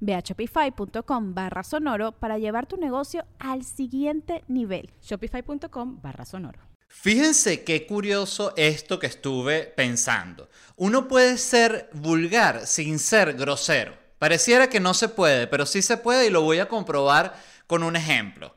Ve a shopify.com barra sonoro para llevar tu negocio al siguiente nivel. Shopify.com barra sonoro. Fíjense qué curioso esto que estuve pensando. Uno puede ser vulgar sin ser grosero. Pareciera que no se puede, pero sí se puede y lo voy a comprobar con un ejemplo.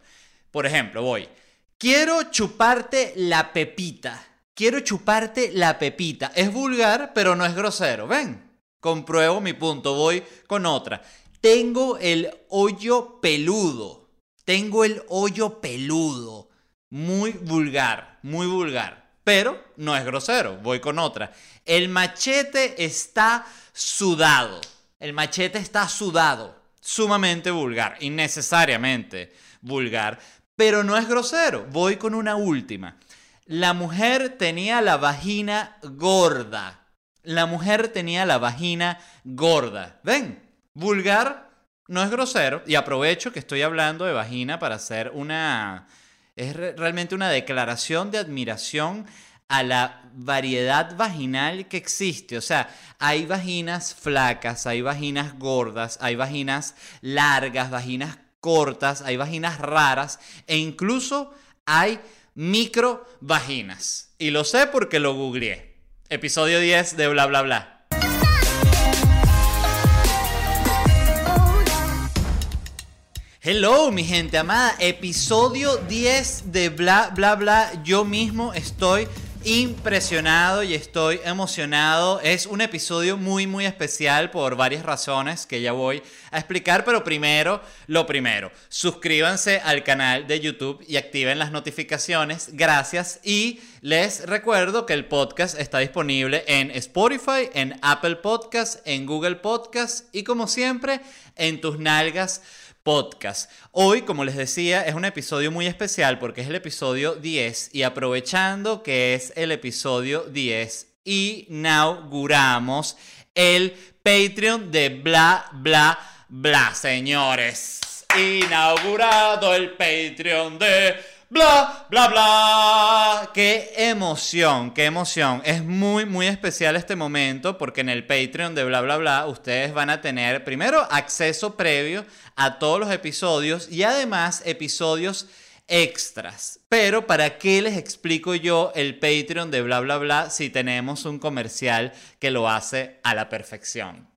Por ejemplo, voy. Quiero chuparte la pepita. Quiero chuparte la pepita. Es vulgar, pero no es grosero. Ven, Compruebo mi punto, voy con otra. Tengo el hoyo peludo. Tengo el hoyo peludo. Muy vulgar, muy vulgar. Pero no es grosero, voy con otra. El machete está sudado. El machete está sudado. Sumamente vulgar, innecesariamente vulgar. Pero no es grosero, voy con una última. La mujer tenía la vagina gorda la mujer tenía la vagina gorda. ¿Ven? Vulgar no es grosero. Y aprovecho que estoy hablando de vagina para hacer una... Es realmente una declaración de admiración a la variedad vaginal que existe. O sea, hay vaginas flacas, hay vaginas gordas, hay vaginas largas, vaginas cortas, hay vaginas raras e incluso hay micro vaginas. Y lo sé porque lo googleé. Episodio 10 de Bla Bla Bla. Hello, mi gente amada. Episodio 10 de Bla Bla Bla. Yo mismo estoy impresionado y estoy emocionado. Es un episodio muy muy especial por varias razones que ya voy a explicar, pero primero, lo primero, suscríbanse al canal de YouTube y activen las notificaciones. Gracias y les recuerdo que el podcast está disponible en Spotify, en Apple Podcasts, en Google Podcasts y como siempre en tus nalgas podcast. Hoy, como les decía, es un episodio muy especial porque es el episodio 10 y aprovechando que es el episodio 10, inauguramos el Patreon de bla bla bla, señores. Inaugurado el Patreon de bla, bla, bla. Qué emoción, qué emoción. Es muy, muy especial este momento porque en el Patreon de bla, bla, bla ustedes van a tener primero acceso previo a todos los episodios y además episodios extras. Pero ¿para qué les explico yo el Patreon de bla, bla, bla si tenemos un comercial que lo hace a la perfección?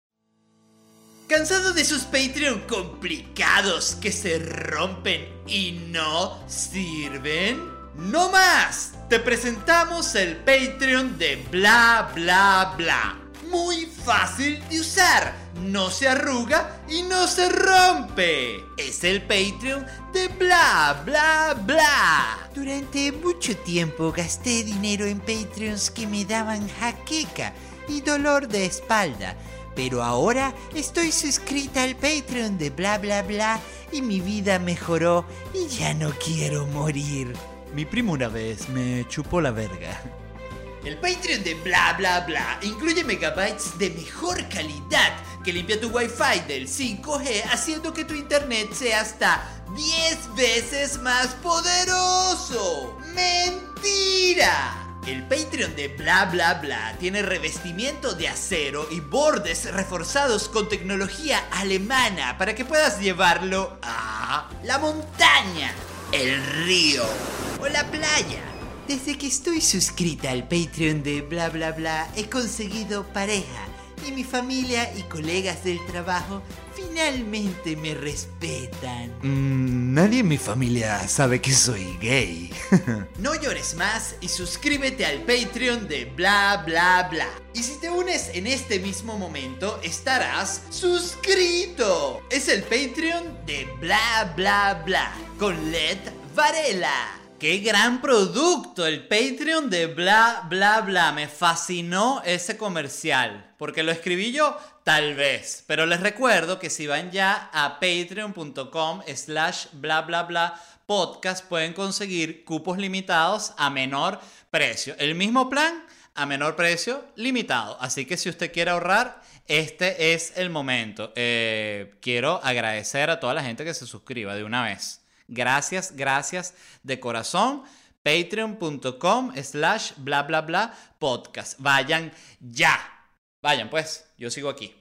¿Cansado de sus Patreon complicados que se rompen y no sirven? ¡No más! Te presentamos el Patreon de bla bla bla. Muy fácil de usar, no se arruga y no se rompe. Es el Patreon de bla bla bla. Durante mucho tiempo gasté dinero en Patreons que me daban jaqueca y dolor de espalda pero ahora estoy suscrita al Patreon de bla bla bla y mi vida mejoró y ya no quiero morir. Mi primo una vez me chupó la verga. El Patreon de bla bla bla incluye megabytes de mejor calidad que limpia tu wifi del 5G haciendo que tu internet sea hasta 10 veces más poderoso. ¡Mentira! El Patreon de bla bla bla tiene revestimiento de acero y bordes reforzados con tecnología alemana para que puedas llevarlo a la montaña, el río o la playa. Desde que estoy suscrita al Patreon de bla bla bla he conseguido pareja y mi familia y colegas del trabajo finalmente me respetan. Mm, nadie en mi familia sabe que soy gay. No llores más y suscríbete al Patreon de bla bla bla. Y si te unes en este mismo momento, estarás suscrito. Es el Patreon de bla bla bla con Led Varela. Qué gran producto, el Patreon de bla bla bla. Me fascinó ese comercial. Porque lo escribí yo, tal vez. Pero les recuerdo que si van ya a patreon.com slash bla bla bla podcast pueden conseguir cupos limitados a menor precio. El mismo plan a menor precio limitado. Así que si usted quiere ahorrar, este es el momento. Eh, quiero agradecer a toda la gente que se suscriba de una vez. Gracias, gracias de corazón. Patreon.com slash bla bla bla podcast. Vayan ya. Vayan pues, yo sigo aquí.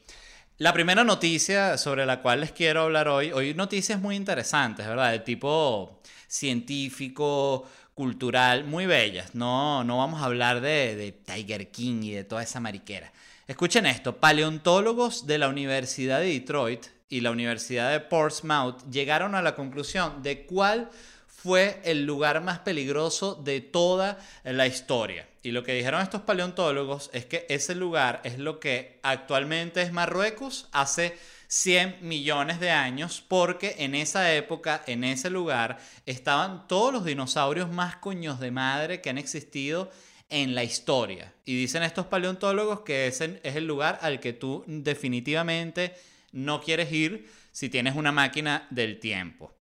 La primera noticia sobre la cual les quiero hablar hoy, hoy noticias muy interesantes, ¿verdad? De tipo científico, cultural, muy bellas. No, no vamos a hablar de, de Tiger King y de toda esa mariquera. Escuchen esto, paleontólogos de la Universidad de Detroit y la Universidad de Portsmouth llegaron a la conclusión de cuál fue el lugar más peligroso de toda la historia. Y lo que dijeron estos paleontólogos es que ese lugar es lo que actualmente es Marruecos hace 100 millones de años, porque en esa época, en ese lugar, estaban todos los dinosaurios más coños de madre que han existido en la historia. Y dicen estos paleontólogos que ese es el lugar al que tú definitivamente no quieres ir si tienes una máquina del tiempo.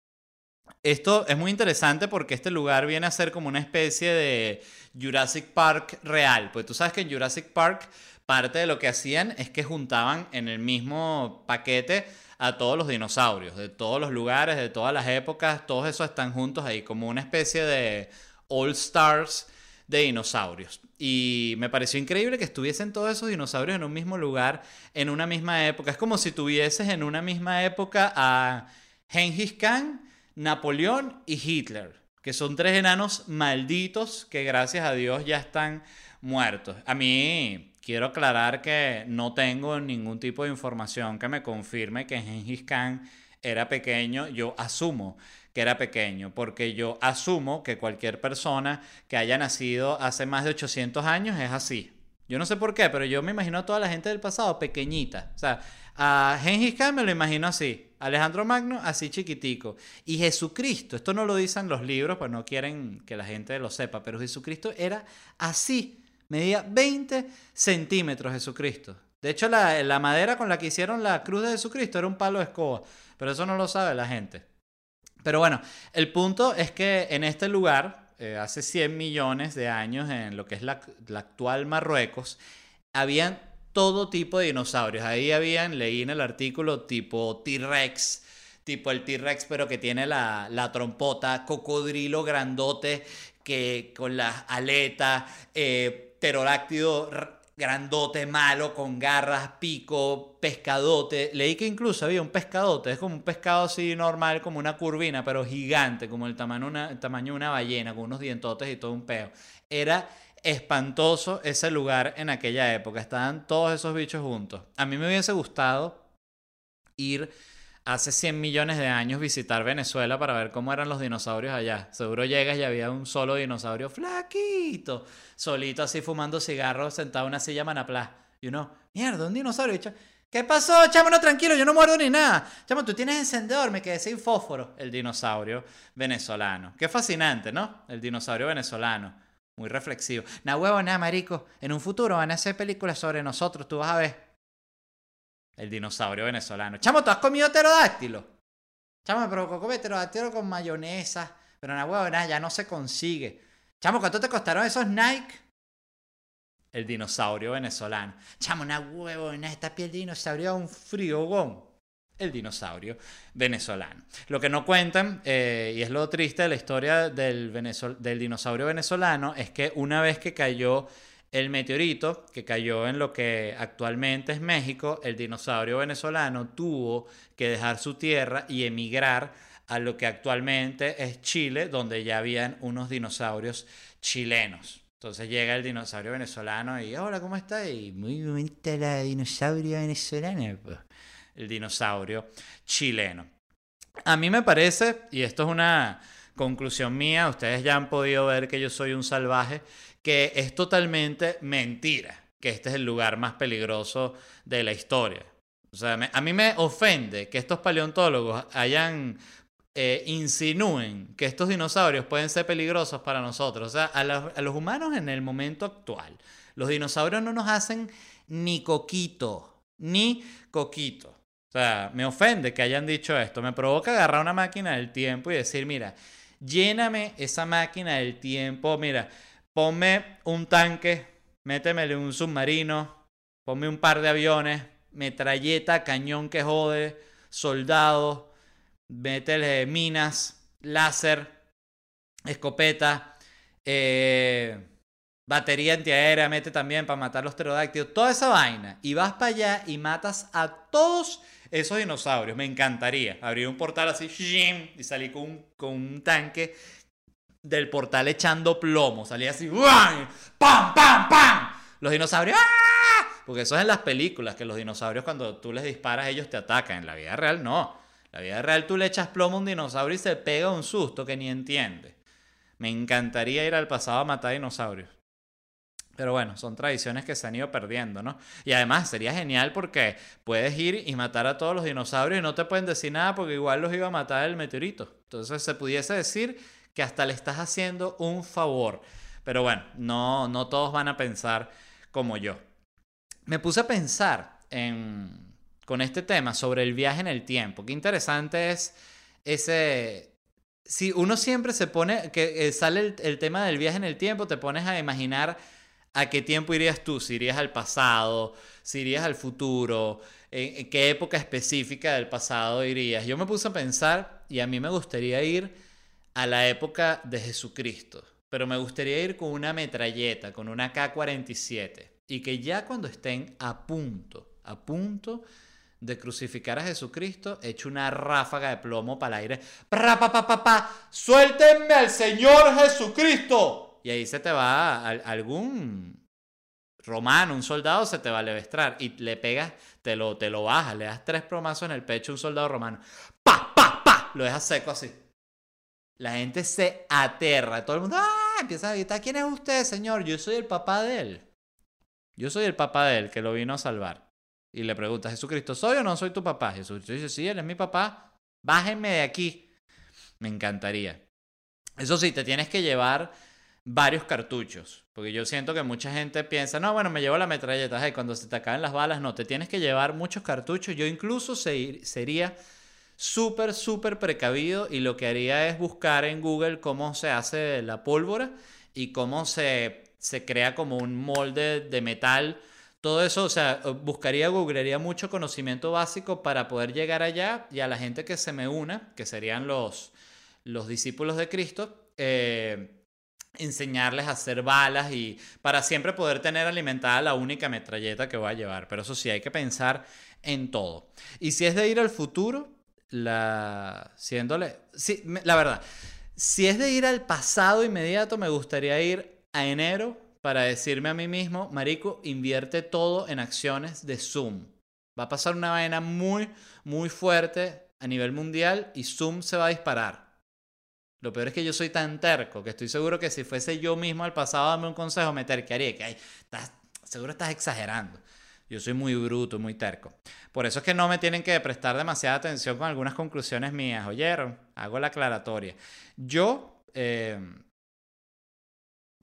Esto es muy interesante porque este lugar viene a ser como una especie de Jurassic Park real. Pues tú sabes que en Jurassic Park parte de lo que hacían es que juntaban en el mismo paquete a todos los dinosaurios, de todos los lugares, de todas las épocas, todos esos están juntos ahí, como una especie de All Stars de dinosaurios. Y me pareció increíble que estuviesen todos esos dinosaurios en un mismo lugar, en una misma época. Es como si tuvieses en una misma época a Genghis Khan, Napoleón y Hitler, que son tres enanos malditos que gracias a Dios ya están muertos. A mí quiero aclarar que no tengo ningún tipo de información que me confirme que Genghis Khan era pequeño. Yo asumo que era pequeño, porque yo asumo que cualquier persona que haya nacido hace más de 800 años es así. Yo no sé por qué, pero yo me imagino a toda la gente del pasado pequeñita. O sea, a Gengis Khan me lo imagino así. Alejandro Magno así chiquitico. Y Jesucristo, esto no lo dicen los libros, pues no quieren que la gente lo sepa, pero Jesucristo era así. Medía 20 centímetros Jesucristo. De hecho, la, la madera con la que hicieron la cruz de Jesucristo era un palo de escoba. Pero eso no lo sabe la gente. Pero bueno, el punto es que en este lugar, eh, hace 100 millones de años, en lo que es la, actual Marruecos, habían todo tipo de dinosaurios. Ahí habían, leí en el artículo, tipo T-Rex, tipo el T-Rex, pero que tiene la, la, trompota, cocodrilo grandote que con las aletas, eh, grandote, malo, con garras, pico, pescadote. Leí que incluso había un pescadote, es como un pescado así normal, como una curvina, pero gigante, como el tamaño, una, tamaño de una ballena, con unos dientotes y todo un peo. Era espantoso ese lugar en aquella época. Estaban todos esos bichos juntos. A mí me hubiese gustado ir hace 100 millones de años visitar Venezuela para ver cómo eran los dinosaurios allá. Seguro llegas y había un solo dinosaurio flaquito, solito así fumando cigarros, sentado en una silla manaplá. Y uno, mierda, un dinosaurio. ¿Qué pasó? Chamo, no, tranquilo, yo no muerdo ni nada. Chamo, tú tienes encendedor, me quedé sin fósforo. El dinosaurio venezolano. Qué fascinante, ¿no? El dinosaurio venezolano. Muy reflexivo. Nah, huevo, nada, marico. En un futuro van a hacer películas sobre nosotros, tú vas a ver. El dinosaurio venezolano. Chamo, ¿tú has comido pterodáctilo? Chamo, pero come pterodáctilo con mayonesa. Pero na huevo, nada, ya no se consigue. Chamo, ¿cuánto te costaron esos Nike? El dinosaurio venezolano. Chamo, una huevo, na, esta piel de dinosaurio un frío, gón. El dinosaurio venezolano. Lo que no cuentan, eh, y es lo triste de la historia del, del dinosaurio venezolano, es que una vez que cayó el meteorito que cayó en lo que actualmente es México, el dinosaurio venezolano tuvo que dejar su tierra y emigrar a lo que actualmente es Chile, donde ya habían unos dinosaurios chilenos. Entonces llega el dinosaurio venezolano y, hola, ¿cómo está? Y Muy bonita la dinosaurio venezolana. el dinosaurio chileno. A mí me parece, y esto es una conclusión mía, ustedes ya han podido ver que yo soy un salvaje, que es totalmente mentira que este es el lugar más peligroso de la historia. O sea, a mí me ofende que estos paleontólogos hayan eh, insinúen que estos dinosaurios pueden ser peligrosos para nosotros. O sea, a, los- a los humanos en el momento actual, los dinosaurios no nos hacen ni coquito, ni coquito. O sea, me ofende que hayan dicho esto. Me provoca agarrar una máquina del tiempo y decir, mira, lléname esa máquina del tiempo, mira, ponme un tanque, métemele un submarino, ponme un par de aviones, metralleta, cañón que jode, soldados, métele minas, láser, escopeta, eh, batería antiaérea, mete también para matar los pterodáctilos, toda esa vaina. Y vas para allá y matas a todos esos dinosaurios. Me encantaría abrir un portal así y salir con un tanque del portal echando plomo. Salía así. ¡pam, pam, pam! Los dinosaurios ¡ah! Porque eso es en las películas, que los dinosaurios cuando tú les disparas ellos te atacan. En la vida real no. En la vida real tú le echas plomo a un dinosaurio y se pega un susto que ni entiende. Me encantaría ir al pasado a matar dinosaurios. Pero bueno, son tradiciones que se han ido perdiendo, ¿no? Y además sería genial porque puedes ir y matar a todos los dinosaurios y no te pueden decir nada porque igual los iba a matar el meteorito. Entonces se pudiese decir que hasta le estás haciendo un favor. Pero bueno, no, no todos van a pensar como yo. Me puse a pensar en, con este tema sobre el viaje en el tiempo. Qué interesante es ese... Si uno siempre se pone, que eh, sale el, el tema del viaje en el tiempo, te pones a imaginar a qué tiempo irías tú, si irías al pasado, si irías al futuro, en, en qué época específica del pasado irías. Yo me puse a pensar y a mí me gustaría ir a la época de Jesucristo, pero me gustaría ir con una metralleta, con una K-47, y que ya cuando estén a punto, a punto de crucificar a Jesucristo, eche una ráfaga de plomo para el aire. ¡Pra, pa, pa, pa, pa! ¡Suéltenme al Señor Jesucristo! Y ahí se te va algún romano, un soldado, se te va a levestrar y le pegas, te lo, te lo bajas, le das tres promazos en el pecho a un soldado romano. ¡Pa, pa, pa! Lo dejas seco así. La gente se aterra, todo el mundo ¡ah! empieza a gritar, ¿quién es usted, señor? Yo soy el papá de él. Yo soy el papá de él que lo vino a salvar. Y le pregunta, Jesucristo, ¿soy o no soy tu papá? Jesús dice, sí, él es mi papá. Bájenme de aquí. Me encantaría. Eso sí, te tienes que llevar varios cartuchos. Porque yo siento que mucha gente piensa, no, bueno, me llevo la metralleta. Y cuando se te acaben las balas, no, te tienes que llevar muchos cartuchos. Yo incluso se- sería súper, súper precavido y lo que haría es buscar en Google cómo se hace la pólvora y cómo se, se crea como un molde de metal. Todo eso, o sea, buscaría, googlearía mucho conocimiento básico para poder llegar allá y a la gente que se me una, que serían los, los discípulos de Cristo, eh, enseñarles a hacer balas y para siempre poder tener alimentada la única metralleta que voy a llevar. Pero eso sí, hay que pensar en todo. Y si es de ir al futuro, la siéndole, sí, la verdad, si es de ir al pasado inmediato, me gustaría ir a enero para decirme a mí mismo, Marico, invierte todo en acciones de Zoom. Va a pasar una vaina muy, muy fuerte a nivel mundial y Zoom se va a disparar. Lo peor es que yo soy tan terco que estoy seguro que si fuese yo mismo al pasado a un consejo, me terquearía. Que ay, estás, seguro estás exagerando. Yo soy muy bruto, muy terco. Por eso es que no me tienen que prestar demasiada atención con algunas conclusiones mías. ¿Oyeron? Hago la aclaratoria. Yo, eh,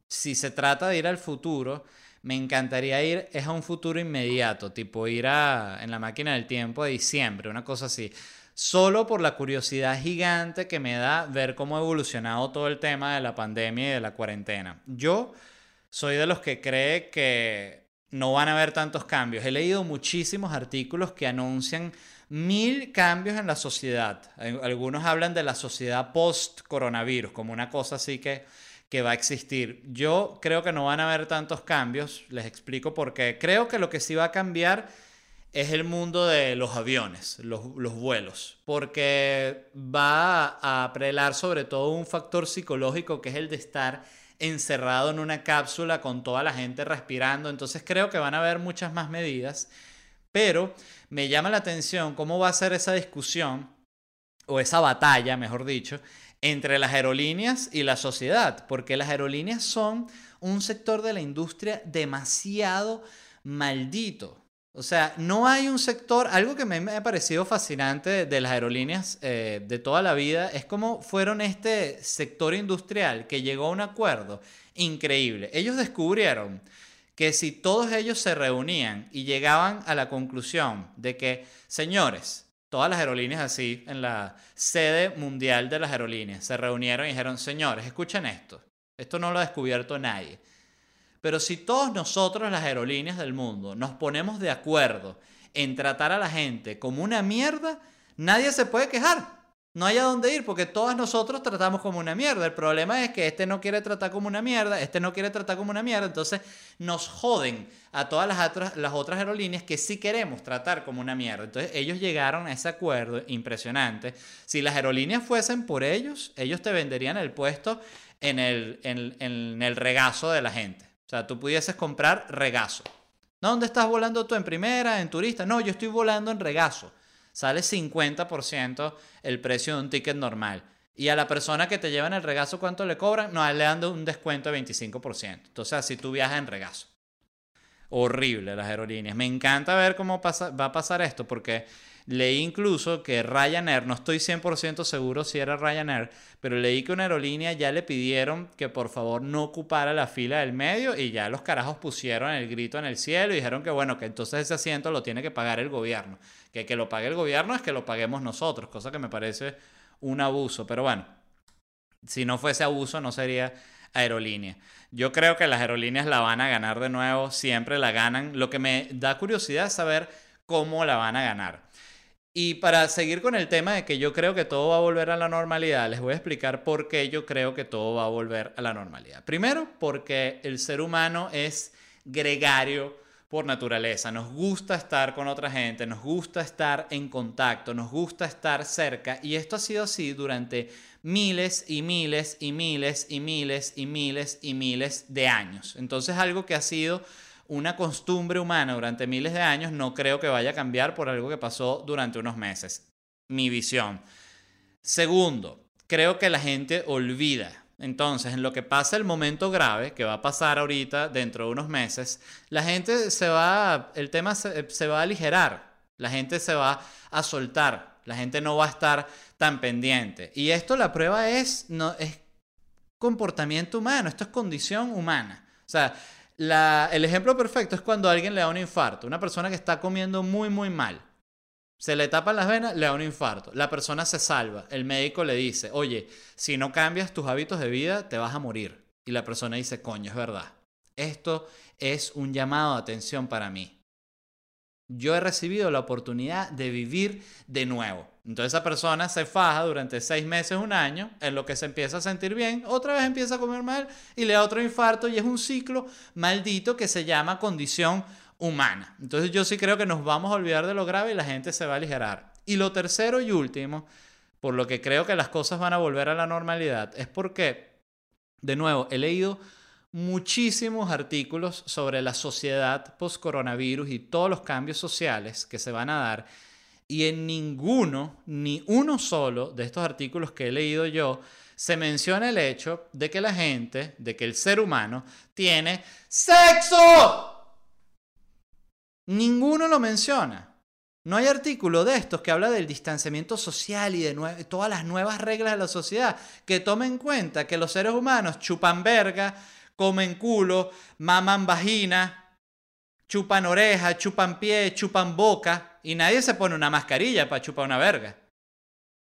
si se trata de ir al futuro, me encantaría ir es a un futuro inmediato, tipo ir a, en la máquina del tiempo de diciembre, una cosa así. Solo por la curiosidad gigante que me da ver cómo ha evolucionado todo el tema de la pandemia y de la cuarentena. Yo soy de los que cree que no van a haber tantos cambios. He leído muchísimos artículos que anuncian mil cambios en la sociedad. Al- Algunos hablan de la sociedad post-coronavirus, como una cosa así que, que va a existir. Yo creo que no van a haber tantos cambios. Les explico por qué. Creo que lo que sí va a cambiar es el mundo de los aviones, los, los vuelos, porque va a prelar sobre todo un factor psicológico que es el de estar encerrado en una cápsula con toda la gente respirando. Entonces creo que van a haber muchas más medidas. Pero me llama la atención cómo va a ser esa discusión, o esa batalla, mejor dicho, entre las aerolíneas y la sociedad, porque las aerolíneas son un sector de la industria demasiado maldito. O sea, no hay un sector, algo que me, ha parecido fascinante de, las aerolíneas eh, de toda la vida, es cómo fueron este sector industrial que llegó a un acuerdo increíble. Ellos descubrieron que si todos ellos se reunían y llegaban a la conclusión de que, señores, todas las aerolíneas así, en la sede mundial de las aerolíneas, se reunieron y dijeron, señores, escuchen esto, esto no lo ha descubierto nadie. Pero si todos nosotros, las aerolíneas del mundo, nos ponemos de acuerdo en tratar a la gente como una mierda, nadie se puede quejar. No hay a dónde ir porque todos nosotros tratamos como una mierda. El problema es que este no quiere tratar como una mierda, este no quiere tratar como una mierda. Entonces nos joden a todas las otras, las otras aerolíneas que sí queremos tratar como una mierda. Entonces ellos llegaron a ese acuerdo impresionante. Si las aerolíneas fuesen por ellos, ellos te venderían el puesto en el, en el regazo de la gente. O sea, tú pudieses comprar regazo. ¿Dónde estás volando tú? ¿En primera? ¿En turista? No, yo estoy volando en regazo sale 50% el precio de un ticket normal. Y a la persona que te lleva en el regazo, ¿cuánto le cobran? No, le dan un descuento de 25%. Entonces, así tú viajas en regazo. Horrible las aerolíneas. Me encanta ver cómo pasa, va a pasar esto, porque Leí incluso que Ryanair, no estoy 100% seguro si era Ryanair, pero leí que una aerolínea ya le pidieron que por favor no ocupara la fila del medio y ya los carajos pusieron el grito en el cielo y dijeron que bueno, que entonces ese asiento lo tiene que pagar el gobierno. Que que lo pague el gobierno es que lo paguemos nosotros, cosa que me parece un abuso. Pero bueno, si no fuese abuso no sería aerolínea. Yo creo que las aerolíneas la van a ganar de nuevo, siempre la ganan. Lo que me da curiosidad es saber cómo la van a ganar. Y para seguir con el tema de que yo creo que todo va a volver a la normalidad, les voy a explicar por qué yo creo que todo va a volver a la normalidad. Primero, porque el ser humano es gregario por naturaleza. Nos gusta estar con otra gente, nos gusta estar en contacto, nos gusta estar cerca. Y esto ha sido así durante miles y miles y miles y miles y miles y miles de años. Entonces algo que ha sido una costumbre humana durante miles de años no creo que vaya a cambiar por algo que pasó durante unos meses. Mi visión. Segundo, creo que la gente olvida. Entonces, en lo que pasa el momento grave, que va a pasar ahorita dentro de unos meses, la gente se va, el tema se, va a aligerar, la gente se va a soltar, la gente no va a estar tan pendiente. Y esto la prueba es, no, es comportamiento humano, esto es condición humana. O sea, el ejemplo perfecto es cuando alguien le da un infarto. Una persona que está comiendo muy, muy mal. Se le tapan las venas, le da un infarto. La persona se salva. El médico le dice, oye, si no cambias tus hábitos de vida, te vas a morir. Y la persona dice, coño, es verdad. Esto es un llamado de atención para mí yo he recibido la oportunidad de vivir de nuevo. Entonces esa persona se faja durante seis meses, un año, en lo que se empieza a sentir bien, otra vez empieza a comer mal y le da otro infarto y es un ciclo maldito que se llama condición humana. Entonces yo sí creo que nos vamos a olvidar de lo grave y la gente se va a aligerar. Y lo tercero y último, por lo que creo que las cosas van a volver a la normalidad, es porque, de nuevo, he leído muchísimos artículos sobre la sociedad post-coronavirus y todos los cambios sociales que se van a dar. Y en ninguno, ni uno solo de estos artículos que he leído yo, se menciona el hecho de que la gente, de que el ser humano, tiene sexo. Ninguno lo menciona. No hay artículo de estos que habla del distanciamiento social y de todas las nuevas reglas de la sociedad que tomen en cuenta que los seres humanos chupan verga, comen culo, maman vagina, chupan oreja, chupan pie, chupan boca y nadie se pone una mascarilla para chupar una verga.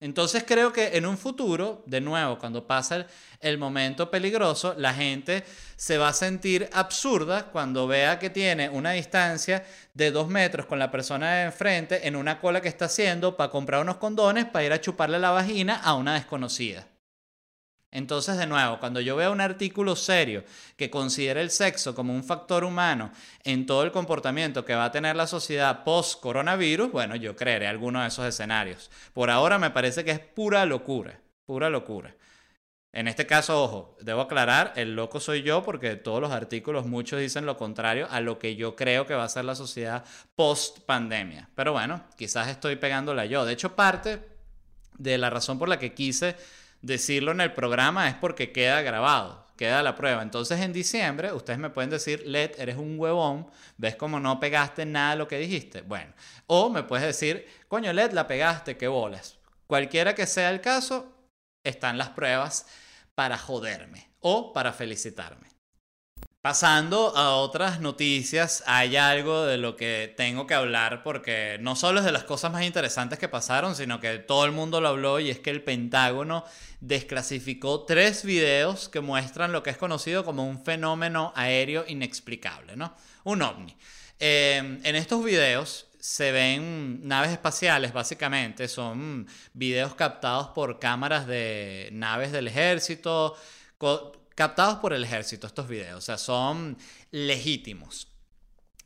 Entonces creo que en un futuro, de nuevo, cuando pasa el, momento peligroso, la gente se va a sentir absurda cuando vea que tiene una distancia de dos metros con la persona de enfrente en una cola que está haciendo para comprar unos condones para ir a chuparle la vagina a una desconocida. Entonces, de nuevo, cuando yo veo un artículo serio que considera el sexo como un factor humano en todo el comportamiento que va a tener la sociedad post-coronavirus, bueno, yo creeré alguno de esos escenarios. Por ahora me parece que es pura locura, pura locura. En este caso, ojo, debo aclarar, el loco soy yo porque todos los artículos, muchos dicen lo contrario a lo que yo creo que va a ser la sociedad post pandemia. Pero bueno, quizás estoy pegándola yo. De hecho, parte de la razón por la que quise decirlo en el programa es porque queda grabado, queda la prueba. Entonces en diciembre ustedes me pueden decir, Led, eres un huevón, ves como no pegaste nada de lo que dijiste. Bueno, o me puedes decir, coño, Led, la pegaste, qué bolas. Cualquiera que sea el caso, están las pruebas para joderme o para felicitarme. Pasando a otras noticias, hay algo de lo que tengo que hablar porque no solo es de las cosas más interesantes que pasaron, sino que todo el mundo lo habló y es que el Pentágono desclasificó tres videos que muestran lo que es conocido como un fenómeno aéreo inexplicable, ¿no? Un ovni. Eh, en estos videos se ven naves espaciales, básicamente. Son videos captados por cámaras de naves del ejército, captados por el ejército estos videos. O sea, son legítimos.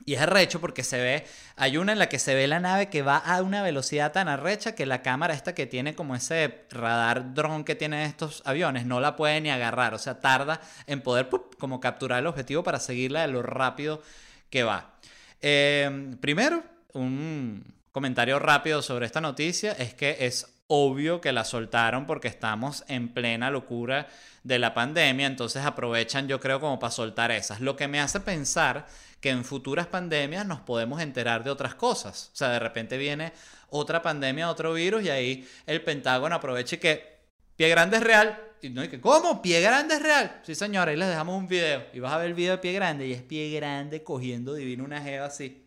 Y es arrecho porque se ve, hay una en la que se ve la nave que va a una velocidad tan arrecha que la cámara esta que tiene como ese radar dron que tienen estos aviones no la puede ni agarrar. O sea, tarda en poder como capturar el objetivo para seguirla de lo rápido que va. Eh, primero, un comentario rápido sobre esta noticia es que es obvio que la soltaron porque estamos en plena locura de la pandemia, entonces aprovechan yo creo como para soltar esas, lo que me hace pensar que en futuras pandemias nos podemos enterar de otras cosas, o sea, de repente viene otra pandemia, otro virus y ahí el Pentágono aprovecha que pie grande es real, y no, que, ¿cómo? ¿Pie grande es real? Sí, señora, ahí les dejamos un video. Y vas a ver el video de pie grande. Y es pie grande cogiendo divino una jeva así.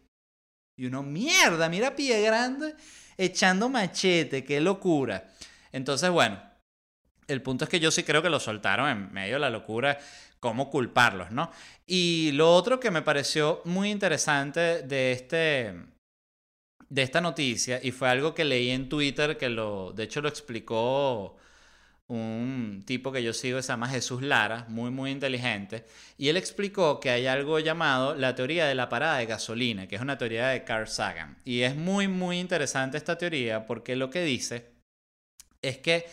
Y uno, mierda, mira Pie Grande echando machete, qué locura. Entonces, bueno, el punto es que yo sí creo que lo soltaron en medio de la locura, cómo culparlos, ¿no? Y lo otro que me pareció muy interesante de este de esta noticia y fue algo que leí en Twitter que lo de hecho lo explicó un tipo que yo sigo se llama Jesús Lara, muy muy inteligente, y él explicó que hay algo llamado la teoría de la parada de gasolina, que es una teoría de Carl Sagan. Y es muy muy interesante esta teoría porque lo que dice es que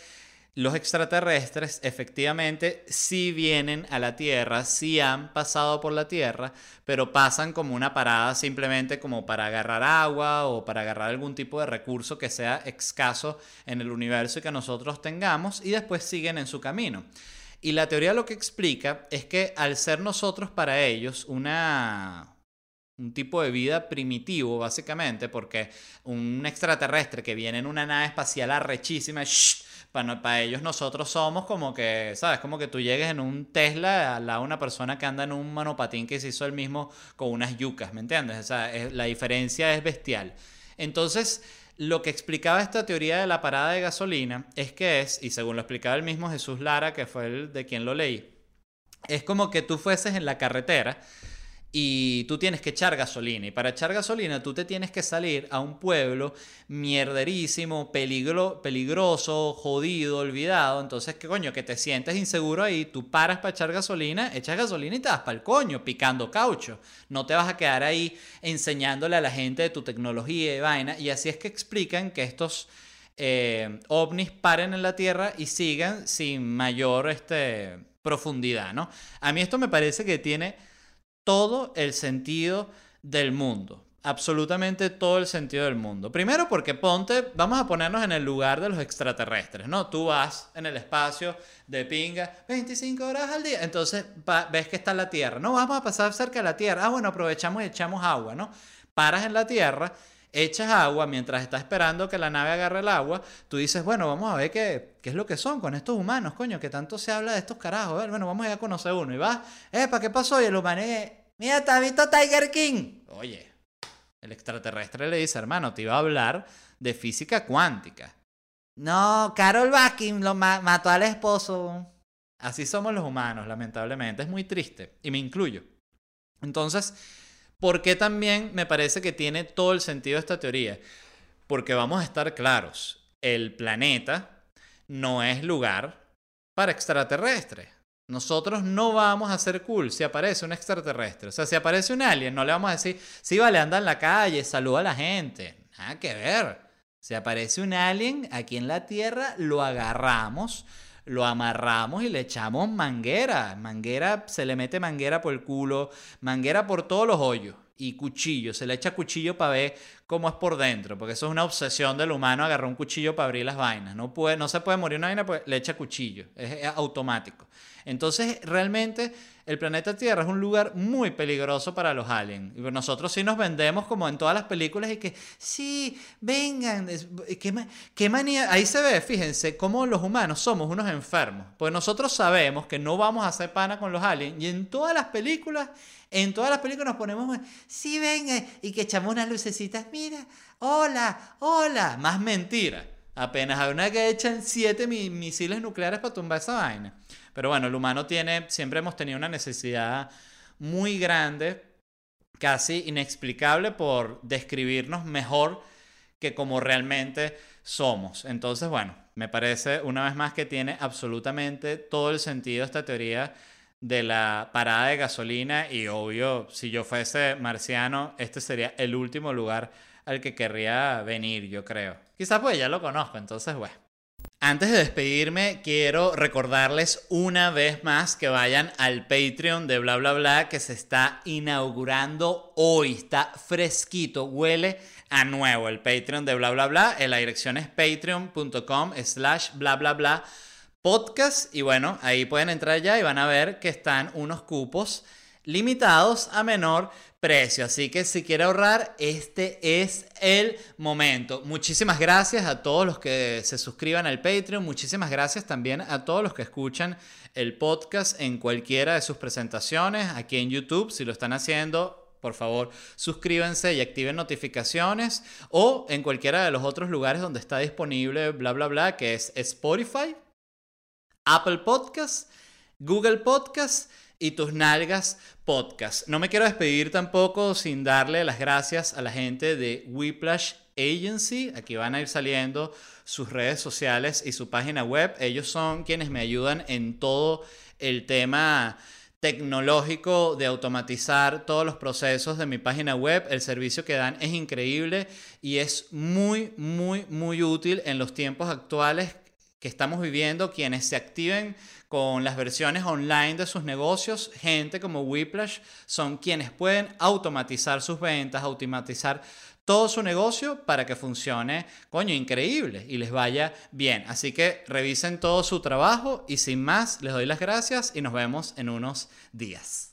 los extraterrestres efectivamente sí vienen a la Tierra, sí han pasado por la Tierra, pero pasan como una parada simplemente como para agarrar agua o para agarrar algún tipo de recurso que sea escaso en el universo y que nosotros tengamos y después siguen en su camino. Y la teoría lo que explica es que al ser nosotros para ellos una un tipo de vida primitivo, básicamente, porque un extraterrestre que viene en una nave espacial arrechísima, para, ellos nosotros somos como que, ¿sabes? Como que tú llegues en un Tesla al lado una persona que anda en un monopatín que se hizo el mismo con unas yucas, ¿me entiendes? O sea, la diferencia es bestial. Entonces, lo que explicaba esta teoría de la parada de gasolina es que es, y según lo explicaba el mismo Jesús Lara, que fue el de quien lo leí, es como que tú fueses en la carretera y tú tienes que echar gasolina. Y para echar gasolina tú te tienes que salir a un pueblo mierderísimo, peligro, peligroso, jodido, olvidado. Entonces, ¿qué coño? Que te sientes inseguro ahí, tú paras para echar gasolina, echas gasolina y te vas para el coño, picando caucho. No te vas a quedar ahí enseñándole a la gente de tu tecnología y vaina. Y así es que explican que estos... Eh, ovnis paren en la Tierra y sigan sin mayor este, profundidad, ¿no? A mí esto me parece que tiene todo el sentido del mundo. Absolutamente todo el sentido del mundo. Primero porque ponte, vamos a ponernos en el lugar de los extraterrestres, ¿no? Tú vas en el espacio de pinga 25 horas al día, entonces ves que está la Tierra. No, vamos a pasar cerca de la Tierra. Ah, bueno, aprovechamos y echamos agua, ¿no? Paras en la Tierra, echas agua mientras estás esperando que la nave agarre el agua. Tú dices, bueno, vamos a ver qué, qué es lo que son con estos humanos, coño, que tanto se habla de estos carajos. Bueno, vamos a ir a conocer uno. Y vas, ¿para ¿qué pasó? Y el humano Mira, ¿te has visto Tiger King? Oye, el extraterrestre le dice, hermano, te iba a hablar de física cuántica. No, Carol Baskin lo mató al esposo. Así somos los humanos, lamentablemente. Es muy triste. Y me incluyo. Entonces, ¿por qué también me parece que tiene todo el sentido esta teoría? Porque vamos a estar claros. El planeta no es lugar para extraterrestres. Nosotros no vamos a ser cool si aparece un extraterrestre. O sea, si aparece un alien, no le vamos a decir, sí, vale, anda en la calle, saluda a la gente. Nada que ver. Si aparece un alien aquí en la Tierra, lo agarramos, lo amarramos y le echamos manguera. Manguera, se le mete manguera por el culo, manguera por todos los hoyos y cuchillo. Se le echa cuchillo para ver cómo es por dentro, porque eso es una obsesión del humano, agarrar un cuchillo para abrir las vainas. No, puede, no se puede morir una vaina, pues le echa cuchillo. Es, automático. Entonces, realmente, el planeta Tierra es un lugar muy peligroso para los aliens. Y nosotros sí nos vendemos como en todas las películas y que, sí, vengan, qué, manía. Ahí se ve, fíjense, cómo los humanos somos unos enfermos. Pues nosotros sabemos que no vamos a hacer pana con los aliens y en todas las películas en todas las películas nos ponemos, sí, venga, y que echamos unas lucecitas, mira, hola, hola, más mentira. Apenas hay una que echan siete misiles nucleares para tumbar esa vaina. Pero bueno, el humano tiene, siempre hemos tenido una necesidad muy grande, casi inexplicable, por describirnos mejor que como realmente somos. Entonces, bueno, me parece una vez más que tiene absolutamente todo el sentido esta teoría de la parada de gasolina y obvio, si yo fuese marciano, este sería el último lugar al que querría venir, yo creo. Quizás pues ya lo conozco, entonces bueno. Antes de despedirme, quiero recordarles una vez más que vayan al Patreon de bla bla bla que se está inaugurando hoy. Está fresquito, huele a nuevo el Patreon de bla bla bla. La dirección es patreon.com slash bla bla bla podcast y bueno, ahí pueden entrar ya y van a ver que están unos cupos limitados a menor Así que si quiere ahorrar, este es el momento. Muchísimas gracias a todos los que se suscriban al Patreon. Muchísimas gracias también a todos los que escuchan el podcast en cualquiera de sus presentaciones. Aquí en YouTube, si lo están haciendo, por favor, suscríbanse y activen notificaciones. O en cualquiera de los otros lugares donde está disponible, bla, bla, bla, que es Spotify Apple Podcast, Google Podcast y tus nalgas podcast. No me quiero despedir tampoco sin darle las gracias a la gente de Whiplash Agency. Aquí van a ir saliendo sus redes sociales y su página web. Ellos son quienes me ayudan en todo el tema tecnológico de automatizar todos los procesos de mi página web. El servicio que dan es increíble y es muy, muy, muy útil en los tiempos actuales que estamos viviendo, quienes se activen con las versiones online de sus negocios, gente como Whiplash, son quienes pueden automatizar sus ventas, automatizar todo su negocio para que funcione, coño, increíble y les vaya bien. Así que revisen todo su trabajo y sin más, les doy las gracias y nos vemos en unos días.